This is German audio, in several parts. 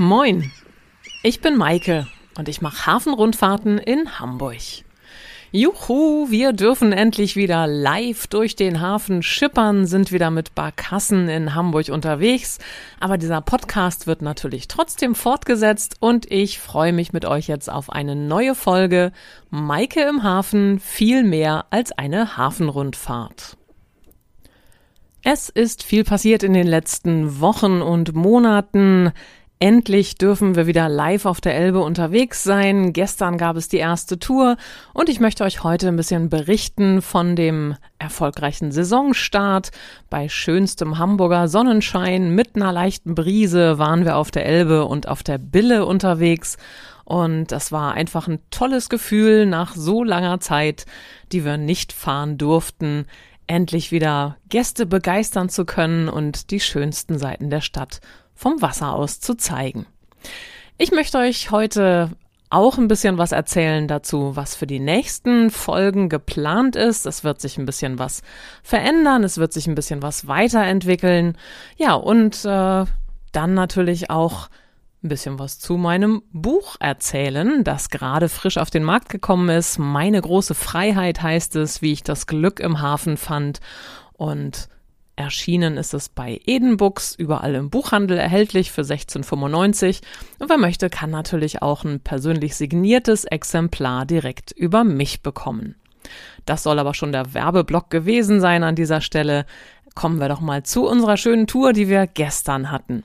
Moin, ich bin Maike und ich mache Hafenrundfahrten in Hamburg. Juhu, wir dürfen endlich wieder live durch den Hafen schippern, sind wieder mit Barkassen in Hamburg unterwegs. Aber dieser Podcast wird natürlich trotzdem fortgesetzt und ich freue mich mit euch jetzt auf eine neue Folge Maike im Hafen viel mehr als eine Hafenrundfahrt. Es ist viel passiert in den letzten Wochen und Monaten. Endlich dürfen wir wieder live auf der Elbe unterwegs sein. Gestern gab es die erste Tour und ich möchte euch heute ein bisschen berichten von dem erfolgreichen Saisonstart. Bei schönstem Hamburger Sonnenschein mit einer leichten Brise waren wir auf der Elbe und auf der Bille unterwegs. Und das war einfach ein tolles Gefühl nach so langer Zeit, die wir nicht fahren durften, endlich wieder Gäste begeistern zu können und die schönsten Seiten der Stadt vom Wasser aus zu zeigen. Ich möchte euch heute auch ein bisschen was erzählen dazu, was für die nächsten Folgen geplant ist. Es wird sich ein bisschen was verändern, es wird sich ein bisschen was weiterentwickeln. Ja, und äh, dann natürlich auch ein bisschen was zu meinem Buch erzählen, das gerade frisch auf den Markt gekommen ist. Meine große Freiheit heißt es, wie ich das Glück im Hafen fand. Und Erschienen ist es bei Eden Books, überall im Buchhandel erhältlich für 16,95. Und wer möchte, kann natürlich auch ein persönlich signiertes Exemplar direkt über mich bekommen. Das soll aber schon der Werbeblock gewesen sein an dieser Stelle. Kommen wir doch mal zu unserer schönen Tour, die wir gestern hatten.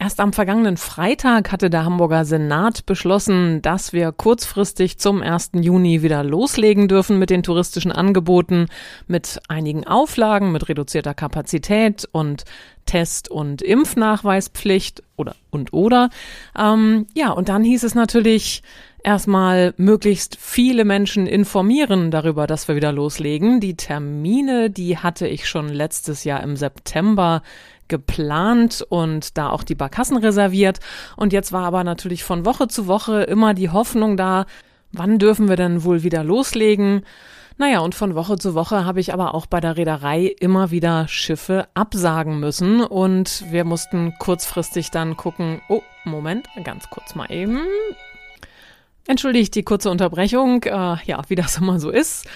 Erst am vergangenen Freitag hatte der Hamburger Senat beschlossen, dass wir kurzfristig zum 1. Juni wieder loslegen dürfen mit den touristischen Angeboten, mit einigen Auflagen, mit reduzierter Kapazität und Test- und Impfnachweispflicht oder und oder. Ähm, ja, und dann hieß es natürlich, erstmal möglichst viele Menschen informieren darüber, dass wir wieder loslegen. Die Termine, die hatte ich schon letztes Jahr im September geplant und da auch die Barkassen reserviert. Und jetzt war aber natürlich von Woche zu Woche immer die Hoffnung da, wann dürfen wir denn wohl wieder loslegen? Naja, und von Woche zu Woche habe ich aber auch bei der Reederei immer wieder Schiffe absagen müssen und wir mussten kurzfristig dann gucken, oh, Moment, ganz kurz mal eben. Entschuldigt die kurze Unterbrechung, äh, ja, wie das immer so ist.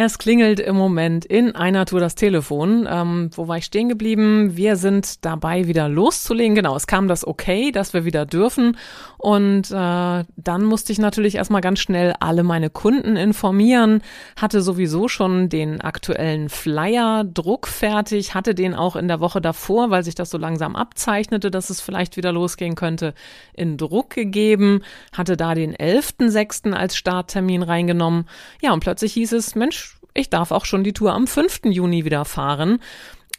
Es klingelt im Moment in einer Tour das Telefon. Ähm, wo war ich stehen geblieben? Wir sind dabei, wieder loszulegen. Genau, es kam das Okay, dass wir wieder dürfen. Und äh, dann musste ich natürlich erstmal ganz schnell alle meine Kunden informieren. Hatte sowieso schon den aktuellen Flyer druckfertig, hatte den auch in der Woche davor, weil sich das so langsam abzeichnete, dass es vielleicht wieder losgehen könnte, in Druck gegeben. Hatte da den 11.06. als Starttermin reingenommen. Ja, und plötzlich hieß es, Mensch, ich darf auch schon die Tour am 5. Juni wieder fahren.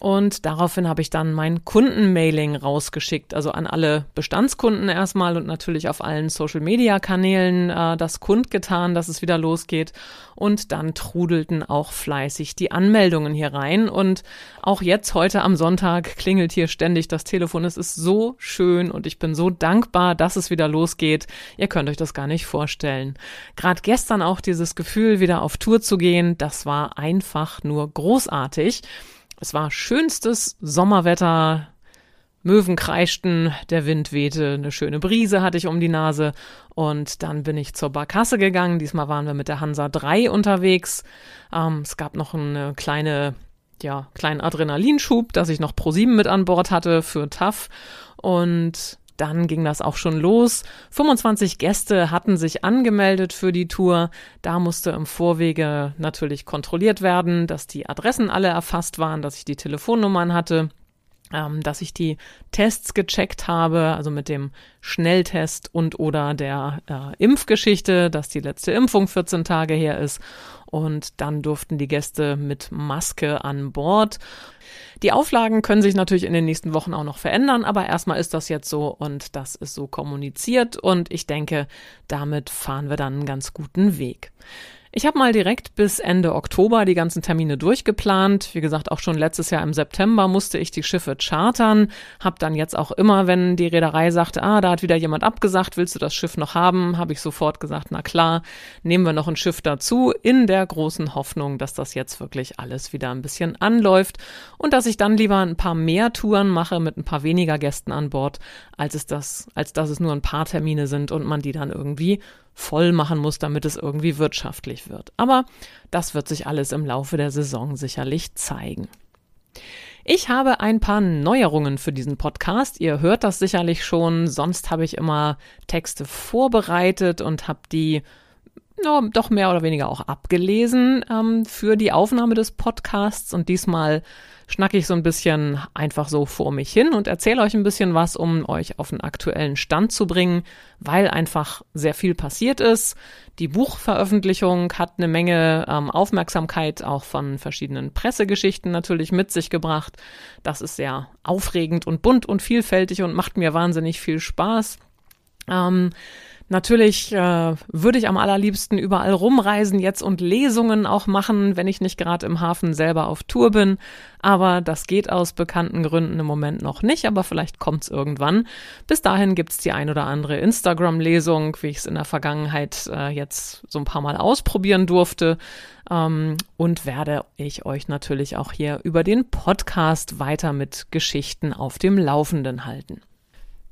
Und daraufhin habe ich dann mein Kundenmailing rausgeschickt, also an alle Bestandskunden erstmal und natürlich auf allen Social-Media-Kanälen äh, das kundgetan, dass es wieder losgeht. Und dann trudelten auch fleißig die Anmeldungen hier rein. Und auch jetzt, heute am Sonntag, klingelt hier ständig das Telefon. Es ist so schön und ich bin so dankbar, dass es wieder losgeht. Ihr könnt euch das gar nicht vorstellen. Gerade gestern auch dieses Gefühl, wieder auf Tour zu gehen, das war einfach nur großartig. Es war schönstes Sommerwetter. Möwen kreischten, der Wind wehte, eine schöne Brise hatte ich um die Nase und dann bin ich zur Barkasse gegangen. Diesmal waren wir mit der Hansa 3 unterwegs. Ähm, es gab noch eine kleine, ja, kleinen Adrenalinschub, dass ich noch Pro 7 mit an Bord hatte für TAF und dann ging das auch schon los. 25 Gäste hatten sich angemeldet für die Tour. Da musste im Vorwege natürlich kontrolliert werden, dass die Adressen alle erfasst waren, dass ich die Telefonnummern hatte ähm, dass ich die Tests gecheckt habe, also mit dem Schnelltest und oder der äh, Impfgeschichte, dass die letzte Impfung 14 Tage her ist. Und dann durften die Gäste mit Maske an Bord. Die Auflagen können sich natürlich in den nächsten Wochen auch noch verändern, aber erstmal ist das jetzt so und das ist so kommuniziert und ich denke, damit fahren wir dann einen ganz guten Weg. Ich habe mal direkt bis Ende Oktober die ganzen Termine durchgeplant. Wie gesagt, auch schon letztes Jahr im September musste ich die Schiffe chartern. Hab dann jetzt auch immer, wenn die Reederei sagte, ah, da hat wieder jemand abgesagt, willst du das Schiff noch haben, habe ich sofort gesagt, na klar, nehmen wir noch ein Schiff dazu, in der großen Hoffnung, dass das jetzt wirklich alles wieder ein bisschen anläuft und dass ich dann lieber ein paar mehr Touren mache mit ein paar weniger Gästen an Bord, als es das, als dass es nur ein paar Termine sind und man die dann irgendwie voll machen muss, damit es irgendwie wirtschaftlich wird. Aber das wird sich alles im Laufe der Saison sicherlich zeigen. Ich habe ein paar Neuerungen für diesen Podcast. Ihr hört das sicherlich schon. Sonst habe ich immer Texte vorbereitet und habe die no, doch mehr oder weniger auch abgelesen ähm, für die Aufnahme des Podcasts. Und diesmal schnacke ich so ein bisschen einfach so vor mich hin und erzähle euch ein bisschen was, um euch auf den aktuellen Stand zu bringen, weil einfach sehr viel passiert ist. Die Buchveröffentlichung hat eine Menge ähm, Aufmerksamkeit auch von verschiedenen Pressegeschichten natürlich mit sich gebracht. Das ist sehr aufregend und bunt und vielfältig und macht mir wahnsinnig viel Spaß. Ähm, Natürlich äh, würde ich am allerliebsten überall rumreisen jetzt und Lesungen auch machen, wenn ich nicht gerade im Hafen selber auf Tour bin. Aber das geht aus bekannten Gründen im Moment noch nicht, aber vielleicht kommt's irgendwann. Bis dahin gibt's die ein oder andere Instagram-Lesung, wie ich es in der Vergangenheit äh, jetzt so ein paar Mal ausprobieren durfte. Ähm, und werde ich euch natürlich auch hier über den Podcast weiter mit Geschichten auf dem Laufenden halten.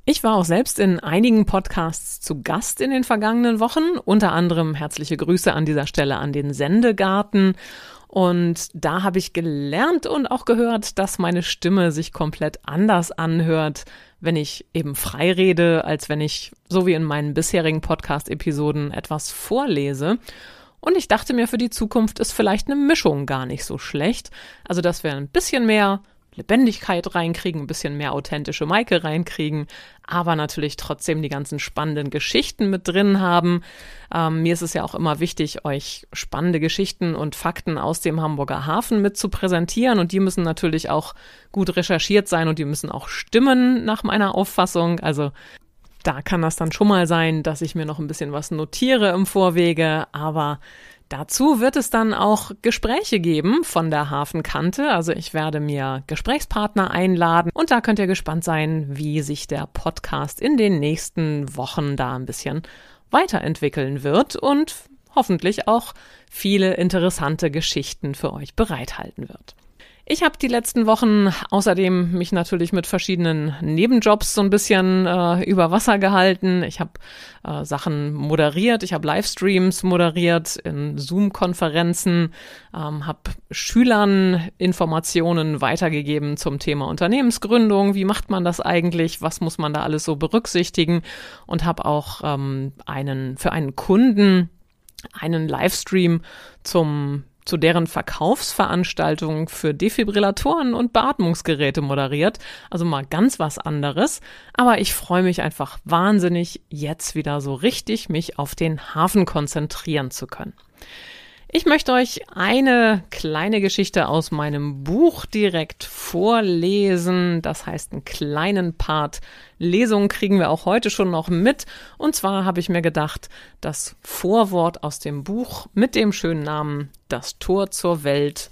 Ich war auch selbst in einigen Podcasts zu Gast in den vergangenen Wochen, unter anderem herzliche Grüße an dieser Stelle an den Sendegarten. Und da habe ich gelernt und auch gehört, dass meine Stimme sich komplett anders anhört, wenn ich eben frei rede, als wenn ich, so wie in meinen bisherigen Podcast-Episoden, etwas vorlese. Und ich dachte mir, für die Zukunft ist vielleicht eine Mischung gar nicht so schlecht. Also, dass wir ein bisschen mehr Lebendigkeit reinkriegen, ein bisschen mehr authentische Maike reinkriegen, aber natürlich trotzdem die ganzen spannenden Geschichten mit drin haben. Ähm, mir ist es ja auch immer wichtig, euch spannende Geschichten und Fakten aus dem Hamburger Hafen mit zu präsentieren und die müssen natürlich auch gut recherchiert sein und die müssen auch stimmen nach meiner Auffassung. Also da kann das dann schon mal sein, dass ich mir noch ein bisschen was notiere im Vorwege, aber Dazu wird es dann auch Gespräche geben von der Hafenkante. Also ich werde mir Gesprächspartner einladen und da könnt ihr gespannt sein, wie sich der Podcast in den nächsten Wochen da ein bisschen weiterentwickeln wird und hoffentlich auch viele interessante Geschichten für euch bereithalten wird. Ich habe die letzten Wochen außerdem mich natürlich mit verschiedenen Nebenjobs so ein bisschen äh, über Wasser gehalten. Ich habe äh, Sachen moderiert, ich habe Livestreams moderiert in Zoom-Konferenzen, ähm, habe Schülern Informationen weitergegeben zum Thema Unternehmensgründung. Wie macht man das eigentlich? Was muss man da alles so berücksichtigen? Und habe auch ähm, einen für einen Kunden einen Livestream zum zu deren Verkaufsveranstaltung für Defibrillatoren und Beatmungsgeräte moderiert. Also mal ganz was anderes. Aber ich freue mich einfach wahnsinnig, jetzt wieder so richtig mich auf den Hafen konzentrieren zu können. Ich möchte euch eine kleine Geschichte aus meinem Buch direkt vorlesen. Das heißt, einen kleinen Part Lesung kriegen wir auch heute schon noch mit. Und zwar habe ich mir gedacht, das Vorwort aus dem Buch mit dem schönen Namen Das Tor zur Welt.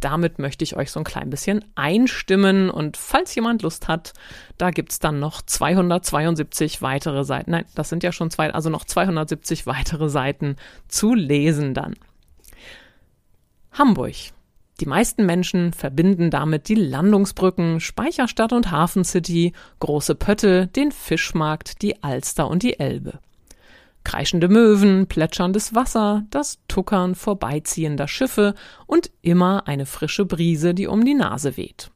Damit möchte ich euch so ein klein bisschen einstimmen. Und falls jemand Lust hat, da gibt's dann noch 272 weitere Seiten. Nein, das sind ja schon zwei, also noch 270 weitere Seiten zu lesen dann. Hamburg. Die meisten Menschen verbinden damit die Landungsbrücken, Speicherstadt und Hafencity, große Pötte, den Fischmarkt, die Alster und die Elbe. Kreischende Möwen, plätscherndes Wasser, das Tuckern vorbeiziehender Schiffe und immer eine frische Brise, die um die Nase weht.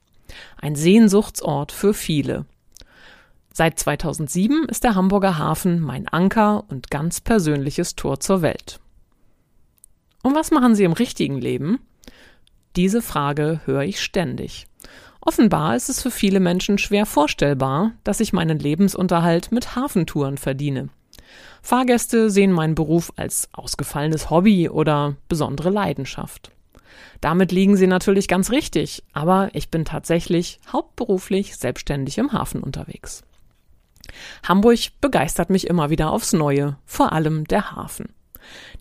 Ein Sehnsuchtsort für viele. Seit 2007 ist der Hamburger Hafen mein Anker und ganz persönliches Tor zur Welt. Und was machen Sie im richtigen Leben? Diese Frage höre ich ständig. Offenbar ist es für viele Menschen schwer vorstellbar, dass ich meinen Lebensunterhalt mit Hafentouren verdiene. Fahrgäste sehen meinen Beruf als ausgefallenes Hobby oder besondere Leidenschaft. Damit liegen sie natürlich ganz richtig, aber ich bin tatsächlich hauptberuflich selbstständig im Hafen unterwegs. Hamburg begeistert mich immer wieder aufs Neue, vor allem der Hafen.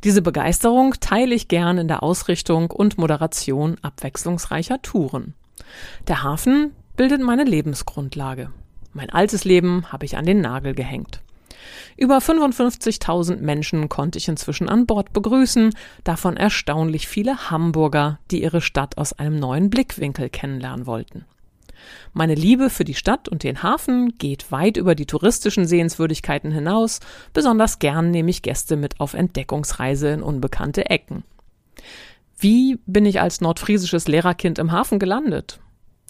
Diese Begeisterung teile ich gern in der Ausrichtung und Moderation abwechslungsreicher Touren. Der Hafen bildet meine Lebensgrundlage. Mein altes Leben habe ich an den Nagel gehängt. Über 55.000 Menschen konnte ich inzwischen an Bord begrüßen, davon erstaunlich viele Hamburger, die ihre Stadt aus einem neuen Blickwinkel kennenlernen wollten. Meine Liebe für die Stadt und den Hafen geht weit über die touristischen Sehenswürdigkeiten hinaus, besonders gern nehme ich Gäste mit auf Entdeckungsreise in unbekannte Ecken. Wie bin ich als nordfriesisches Lehrerkind im Hafen gelandet?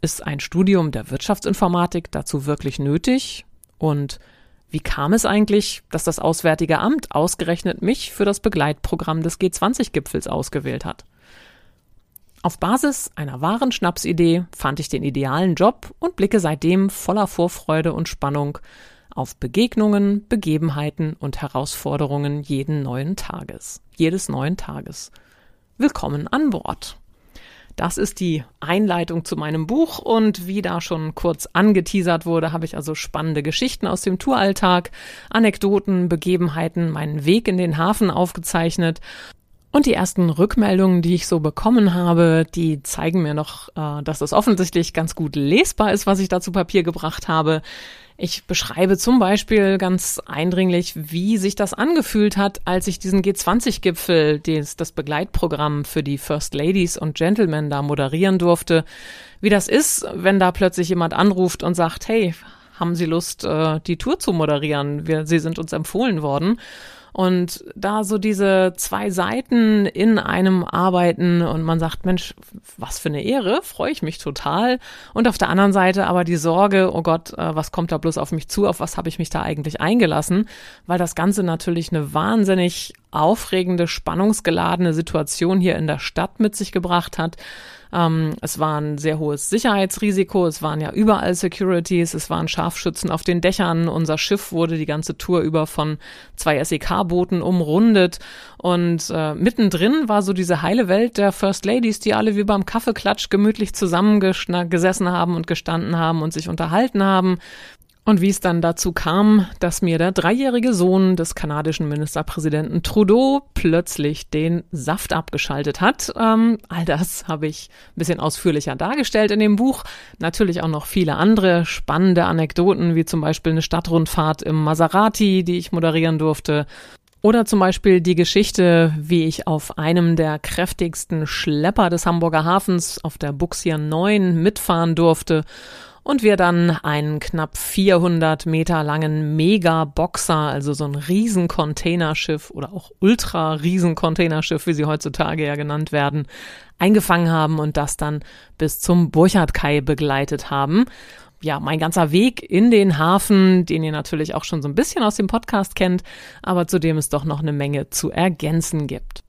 Ist ein Studium der Wirtschaftsinformatik dazu wirklich nötig? Und wie kam es eigentlich, dass das Auswärtige Amt ausgerechnet mich für das Begleitprogramm des G20-Gipfels ausgewählt hat? Auf Basis einer wahren Schnapsidee fand ich den idealen Job und blicke seitdem voller Vorfreude und Spannung auf Begegnungen, Begebenheiten und Herausforderungen jeden neuen Tages, jedes neuen Tages. Willkommen an Bord. Das ist die Einleitung zu meinem Buch und wie da schon kurz angeteasert wurde, habe ich also spannende Geschichten aus dem Touralltag, Anekdoten, Begebenheiten, meinen Weg in den Hafen aufgezeichnet und die ersten Rückmeldungen, die ich so bekommen habe, die zeigen mir noch, äh, dass es offensichtlich ganz gut lesbar ist, was ich da zu Papier gebracht habe. Ich beschreibe zum Beispiel ganz eindringlich, wie sich das angefühlt hat, als ich diesen G20-Gipfel, das, das Begleitprogramm für die First Ladies und Gentlemen da moderieren durfte. Wie das ist, wenn da plötzlich jemand anruft und sagt, hey, haben Sie Lust, äh, die Tour zu moderieren? Wir, Sie sind uns empfohlen worden. Und da so diese zwei Seiten in einem arbeiten und man sagt, Mensch, was für eine Ehre, freue ich mich total. Und auf der anderen Seite aber die Sorge, oh Gott, äh, was kommt da bloß auf mich zu, auf was habe ich mich da eigentlich eingelassen, weil das Ganze natürlich eine wahnsinnig aufregende, spannungsgeladene Situation hier in der Stadt mit sich gebracht hat. Ähm, es war ein sehr hohes Sicherheitsrisiko, es waren ja überall Securities, es waren Scharfschützen auf den Dächern. Unser Schiff wurde die ganze Tour über von zwei SEK-Booten umrundet und äh, mittendrin war so diese heile Welt der First Ladies, die alle wie beim Kaffeeklatsch gemütlich zusammengesessen haben und gestanden haben und sich unterhalten haben. Und wie es dann dazu kam, dass mir der dreijährige Sohn des kanadischen Ministerpräsidenten Trudeau plötzlich den Saft abgeschaltet hat, ähm, all das habe ich ein bisschen ausführlicher dargestellt in dem Buch. Natürlich auch noch viele andere spannende Anekdoten, wie zum Beispiel eine Stadtrundfahrt im Maserati, die ich moderieren durfte. Oder zum Beispiel die Geschichte, wie ich auf einem der kräftigsten Schlepper des Hamburger Hafens auf der Buxier 9 mitfahren durfte und wir dann einen knapp 400 Meter langen Mega-Boxer, also so ein Riesen-Containerschiff oder auch Ultra-Riesen-Containerschiff, wie sie heutzutage ja genannt werden, eingefangen haben und das dann bis zum Burchardkai begleitet haben. Ja, mein ganzer Weg in den Hafen, den ihr natürlich auch schon so ein bisschen aus dem Podcast kennt, aber zu dem es doch noch eine Menge zu ergänzen gibt.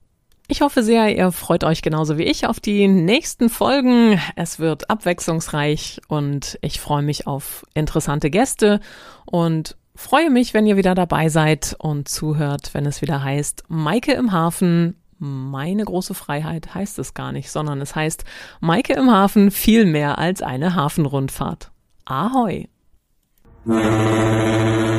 Ich hoffe sehr, ihr freut euch genauso wie ich auf die nächsten Folgen. Es wird abwechslungsreich und ich freue mich auf interessante Gäste und freue mich, wenn ihr wieder dabei seid und zuhört, wenn es wieder heißt Maike im Hafen. Meine große Freiheit heißt es gar nicht, sondern es heißt Maike im Hafen viel mehr als eine Hafenrundfahrt. Ahoi!